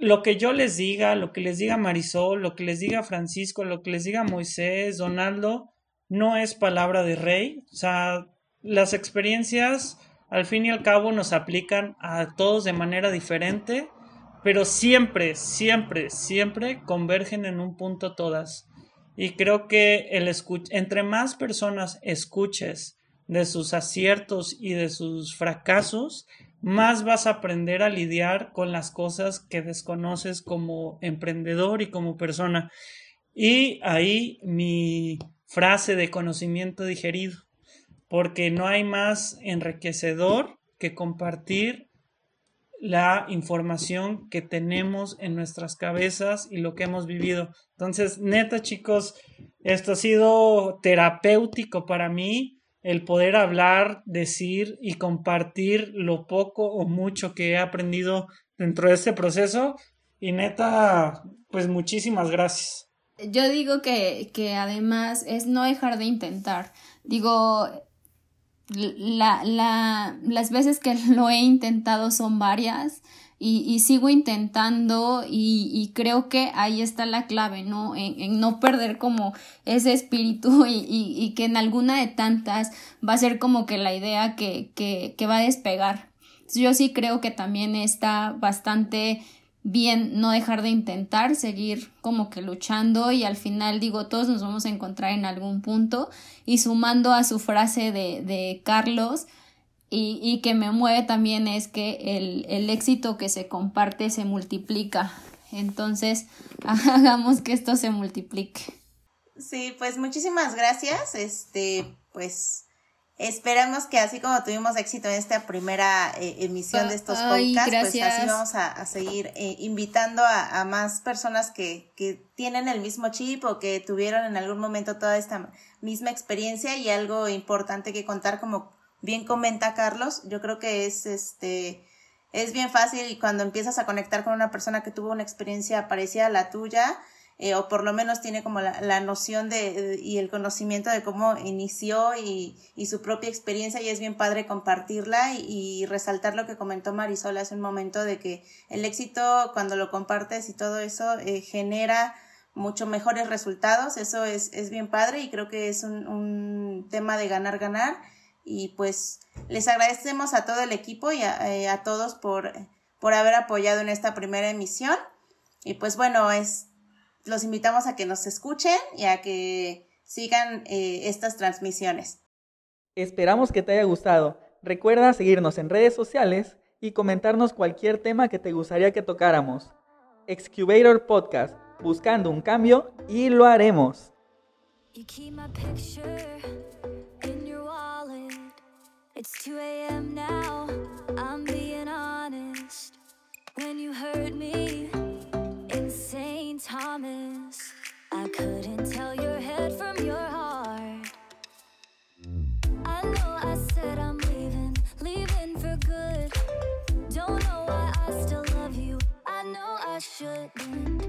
lo que yo les diga, lo que les diga Marisol, lo que les diga Francisco, lo que les diga Moisés, Donaldo, no es palabra de rey. O sea, las experiencias al fin y al cabo nos aplican a todos de manera diferente, pero siempre, siempre, siempre convergen en un punto todas. Y creo que el entre más personas escuches de sus aciertos y de sus fracasos, más vas a aprender a lidiar con las cosas que desconoces como emprendedor y como persona. Y ahí mi frase de conocimiento digerido, porque no hay más enriquecedor que compartir la información que tenemos en nuestras cabezas y lo que hemos vivido. Entonces, neta chicos, esto ha sido terapéutico para mí el poder hablar, decir y compartir lo poco o mucho que he aprendido dentro de este proceso. Y neta, pues muchísimas gracias. Yo digo que, que además es no dejar de intentar. Digo, la, la, las veces que lo he intentado son varias y, sigo intentando y, creo que ahí está la clave, ¿no? En, no perder como ese espíritu y, que en alguna de tantas va a ser como que la idea que, que, que va a despegar. Yo sí creo que también está bastante bien no dejar de intentar, seguir como que luchando y al final digo, todos nos vamos a encontrar en algún punto y sumando a su frase de, de Carlos, y, y, que me mueve también es que el, el, éxito que se comparte se multiplica. Entonces, hagamos que esto se multiplique. Sí, pues muchísimas gracias. Este, pues esperamos que así como tuvimos éxito en esta primera eh, emisión de estos podcasts, pues así vamos a, a seguir eh, invitando a, a, más personas que, que tienen el mismo chip o que tuvieron en algún momento toda esta misma experiencia y algo importante que contar como bien comenta Carlos, yo creo que es este es bien fácil cuando empiezas a conectar con una persona que tuvo una experiencia parecida a la tuya, eh, o por lo menos tiene como la, la noción de, y el conocimiento de cómo inició y, y, su propia experiencia y es bien padre compartirla y, resaltar lo que comentó Marisol hace un momento de que el éxito cuando lo compartes y todo eso eh, genera mucho mejores resultados, eso es, es bien padre y creo que es un, un tema de ganar, ganar y pues les agradecemos a todo el equipo y a, eh, todos por, por haber apoyado en esta primera emisión. Y pues bueno, es, los invitamos a que nos escuchen y a que sigan eh, estas transmisiones. Esperamos que te haya gustado. Recuerda seguirnos en redes sociales y comentarnos cualquier tema que te gustaría que tocáramos. Excubator Podcast, buscando un cambio y lo haremos. It's 2 a.m. now, I'm being honest. When you heard me Thomas, I couldn't tell your head from your heart. I know I said I'm leaving, leaving for good. Don't know why I still love you, I know I shouldn't.